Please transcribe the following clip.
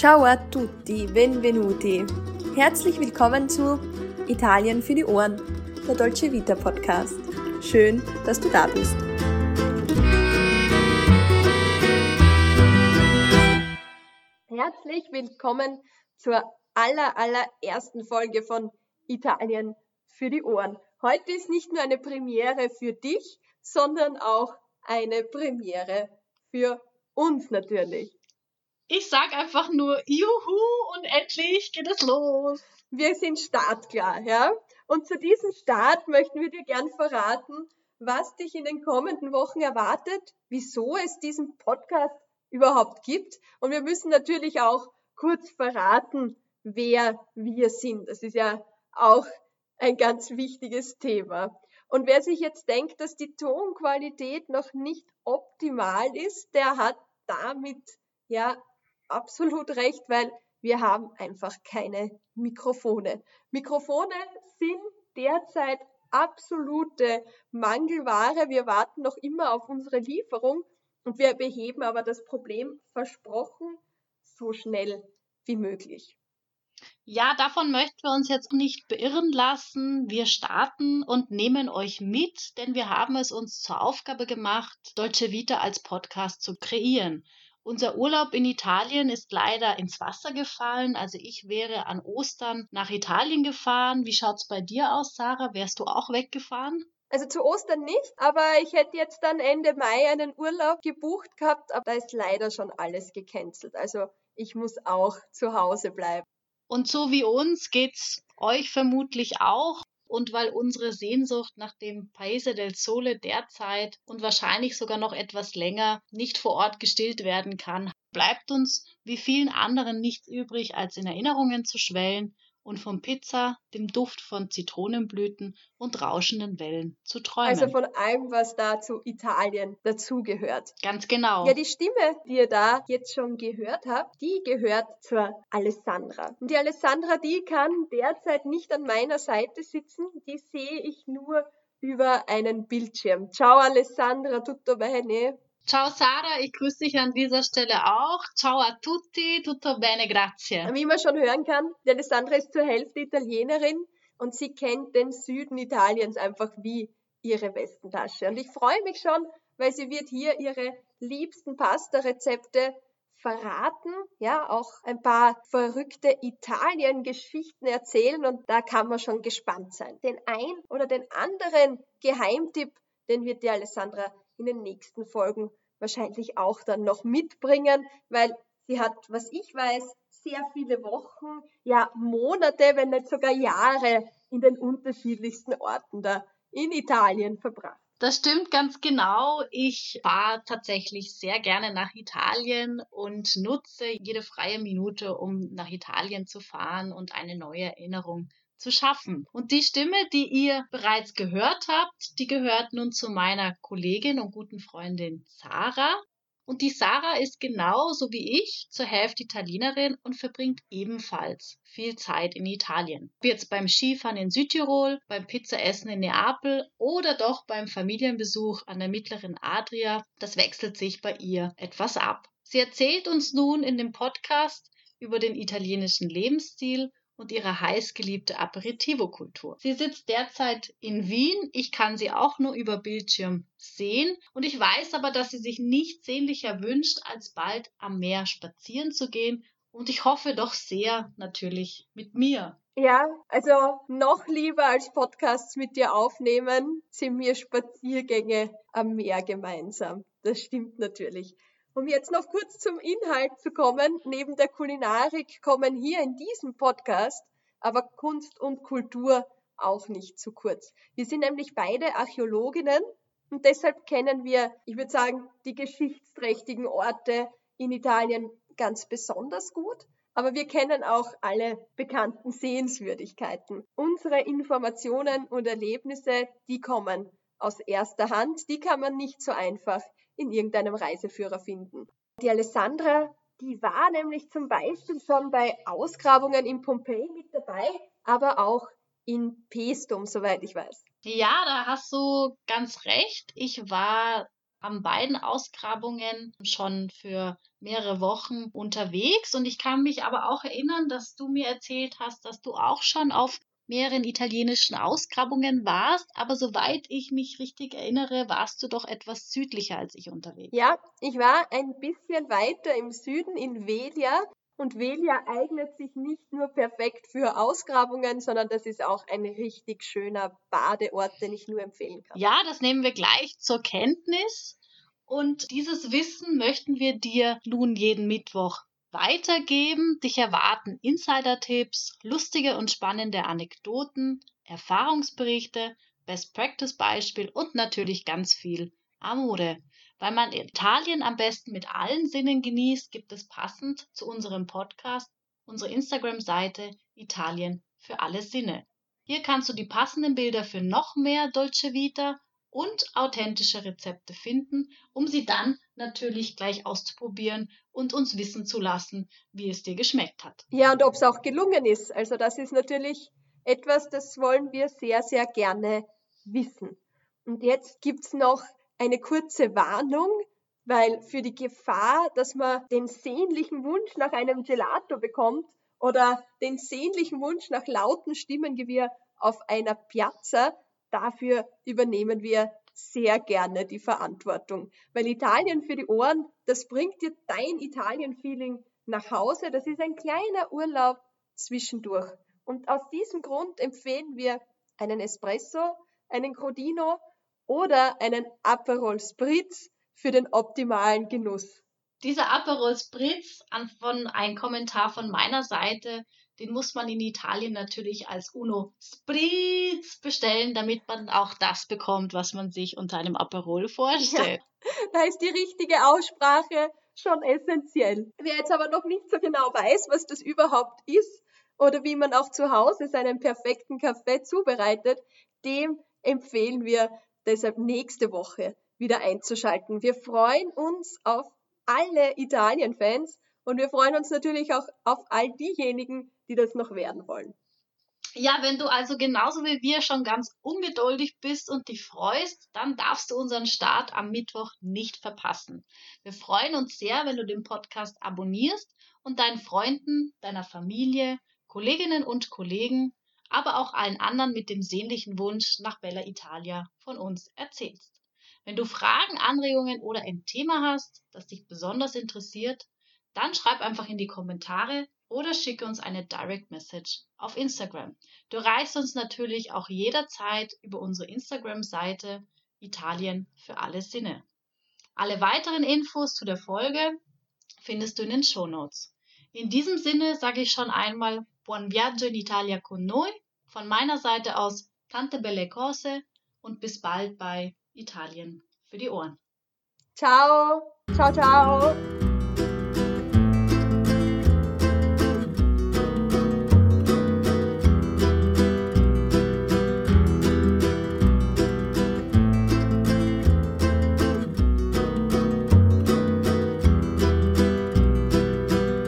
Ciao a tutti, benvenuti. Herzlich willkommen zu Italien für die Ohren, der Dolce Vita Podcast. Schön, dass du da bist. Herzlich willkommen zur aller, allerersten Folge von Italien für die Ohren. Heute ist nicht nur eine Premiere für dich, sondern auch eine Premiere für uns natürlich. Ich sag einfach nur Juhu und endlich geht es los. Wir sind startklar, ja? Und zu diesem Start möchten wir dir gern verraten, was dich in den kommenden Wochen erwartet, wieso es diesen Podcast überhaupt gibt. Und wir müssen natürlich auch kurz verraten, wer wir sind. Das ist ja auch ein ganz wichtiges Thema. Und wer sich jetzt denkt, dass die Tonqualität noch nicht optimal ist, der hat damit ja absolut recht, weil wir haben einfach keine Mikrofone. Mikrofone sind derzeit absolute Mangelware. Wir warten noch immer auf unsere Lieferung und wir beheben aber das Problem versprochen so schnell wie möglich. Ja, davon möchten wir uns jetzt nicht beirren lassen. Wir starten und nehmen euch mit, denn wir haben es uns zur Aufgabe gemacht, Deutsche Vita als Podcast zu kreieren. Unser Urlaub in Italien ist leider ins Wasser gefallen. Also ich wäre an Ostern nach Italien gefahren. Wie schaut's bei dir aus, Sarah? Wärst du auch weggefahren? Also zu Ostern nicht, aber ich hätte jetzt dann Ende Mai einen Urlaub gebucht gehabt, aber da ist leider schon alles gecancelt. Also ich muss auch zu Hause bleiben. Und so wie uns geht's euch vermutlich auch und weil unsere Sehnsucht nach dem Paese del Sole derzeit und wahrscheinlich sogar noch etwas länger nicht vor Ort gestillt werden kann, bleibt uns wie vielen anderen nichts übrig, als in Erinnerungen zu schwellen und von Pizza, dem Duft von Zitronenblüten und rauschenden Wellen zu träumen. Also von allem, was da zu Italien dazugehört. Ganz genau. Ja, die Stimme, die ihr da jetzt schon gehört habt, die gehört zur Alessandra. Und die Alessandra, die kann derzeit nicht an meiner Seite sitzen, die sehe ich nur über einen Bildschirm. Ciao Alessandra, tutto bene? Ciao Sara, ich grüße dich an dieser Stelle auch. Ciao a tutti, tutto bene, grazie. Wie man schon hören kann, die Alessandra ist zur Hälfte Italienerin und sie kennt den Süden Italiens einfach wie ihre Westentasche. Und ich freue mich schon, weil sie wird hier ihre liebsten Pasta-Rezepte verraten, ja, auch ein paar verrückte Italien-Geschichten erzählen und da kann man schon gespannt sein. Den ein oder den anderen Geheimtipp, den wird die Alessandra in den nächsten Folgen wahrscheinlich auch dann noch mitbringen, weil sie hat, was ich weiß, sehr viele Wochen, ja Monate, wenn nicht sogar Jahre in den unterschiedlichsten Orten da in Italien verbracht. Das stimmt ganz genau. Ich fahre tatsächlich sehr gerne nach Italien und nutze jede freie Minute, um nach Italien zu fahren und eine neue Erinnerung zu schaffen. Und die Stimme, die ihr bereits gehört habt, die gehört nun zu meiner Kollegin und guten Freundin Sarah. Und die Sarah ist genauso wie ich zur Hälfte Italienerin und verbringt ebenfalls viel Zeit in Italien. Ob jetzt beim Skifahren in Südtirol, beim Pizzaessen in Neapel oder doch beim Familienbesuch an der mittleren Adria, das wechselt sich bei ihr etwas ab. Sie erzählt uns nun in dem Podcast über den italienischen Lebensstil und ihre heißgeliebte Aperitivo-Kultur. Sie sitzt derzeit in Wien. Ich kann sie auch nur über Bildschirm sehen. Und ich weiß aber, dass sie sich nichts sehnlicher wünscht, als bald am Meer spazieren zu gehen. Und ich hoffe doch sehr natürlich mit mir. Ja, also noch lieber als Podcasts mit dir aufnehmen, sind mir Spaziergänge am Meer gemeinsam. Das stimmt natürlich. Um jetzt noch kurz zum Inhalt zu kommen, neben der Kulinarik kommen hier in diesem Podcast aber Kunst und Kultur auch nicht zu kurz. Wir sind nämlich beide Archäologinnen und deshalb kennen wir, ich würde sagen, die geschichtsträchtigen Orte in Italien ganz besonders gut. Aber wir kennen auch alle bekannten Sehenswürdigkeiten. Unsere Informationen und Erlebnisse, die kommen aus erster Hand, die kann man nicht so einfach in irgendeinem Reiseführer finden. Die Alessandra, die war nämlich zum Beispiel schon bei Ausgrabungen in Pompeji mit dabei, aber auch in Pestum, soweit ich weiß. Ja, da hast du ganz recht. Ich war haben beiden Ausgrabungen schon für mehrere Wochen unterwegs und ich kann mich aber auch erinnern, dass du mir erzählt hast, dass du auch schon auf mehreren italienischen Ausgrabungen warst, aber soweit ich mich richtig erinnere, warst du doch etwas südlicher als ich unterwegs. Ja, ich war ein bisschen weiter im Süden in Velia und Velia eignet sich nicht nur perfekt für Ausgrabungen, sondern das ist auch ein richtig schöner Badeort, den ich nur empfehlen kann. Ja, das nehmen wir gleich zur Kenntnis. Und dieses Wissen möchten wir dir nun jeden Mittwoch weitergeben. Dich erwarten Insider-Tipps, lustige und spannende Anekdoten, Erfahrungsberichte, Best-Practice-Beispiel und natürlich ganz viel Amore. Weil man Italien am besten mit allen Sinnen genießt, gibt es passend zu unserem Podcast unsere Instagram-Seite Italien für alle Sinne. Hier kannst du die passenden Bilder für noch mehr Dolce Vita und authentische Rezepte finden, um sie dann natürlich gleich auszuprobieren und uns wissen zu lassen, wie es dir geschmeckt hat. Ja, und ob es auch gelungen ist. Also das ist natürlich etwas, das wollen wir sehr, sehr gerne wissen. Und jetzt gibt's noch eine kurze Warnung, weil für die Gefahr, dass man den sehnlichen Wunsch nach einem Gelato bekommt oder den sehnlichen Wunsch nach lauten Stimmengewirr auf einer Piazza, dafür übernehmen wir sehr gerne die Verantwortung. Weil Italien für die Ohren, das bringt dir dein Italien-Feeling nach Hause. Das ist ein kleiner Urlaub zwischendurch. Und aus diesem Grund empfehlen wir einen Espresso, einen Crodino oder einen Aperol Spritz für den optimalen Genuss. Dieser Aperol Spritz, von ein Kommentar von meiner Seite, den muss man in Italien natürlich als Uno Spritz bestellen, damit man auch das bekommt, was man sich unter einem Aperol vorstellt. Ja, da ist die richtige Aussprache schon essentiell. Wer jetzt aber noch nicht so genau weiß, was das überhaupt ist oder wie man auch zu Hause seinen perfekten Kaffee zubereitet, dem empfehlen wir deshalb nächste Woche wieder einzuschalten. Wir freuen uns auf alle Italien-Fans und wir freuen uns natürlich auch auf all diejenigen, die das noch werden wollen. Ja, wenn du also genauso wie wir schon ganz ungeduldig bist und dich freust, dann darfst du unseren Start am Mittwoch nicht verpassen. Wir freuen uns sehr, wenn du den Podcast abonnierst und deinen Freunden, deiner Familie, Kolleginnen und Kollegen aber auch allen anderen mit dem sehnlichen Wunsch nach Bella Italia von uns erzählst. Wenn du Fragen, Anregungen oder ein Thema hast, das dich besonders interessiert, dann schreib einfach in die Kommentare oder schicke uns eine Direct Message auf Instagram. Du erreichst uns natürlich auch jederzeit über unsere Instagram-Seite Italien für alle Sinne. Alle weiteren Infos zu der Folge findest du in den Show Notes. In diesem Sinne sage ich schon einmal Buon viaggio in Italia con noi. Von meiner Seite aus tante belle cose und bis bald bei Italien für die Ohren. Ciao, ciao, ciao.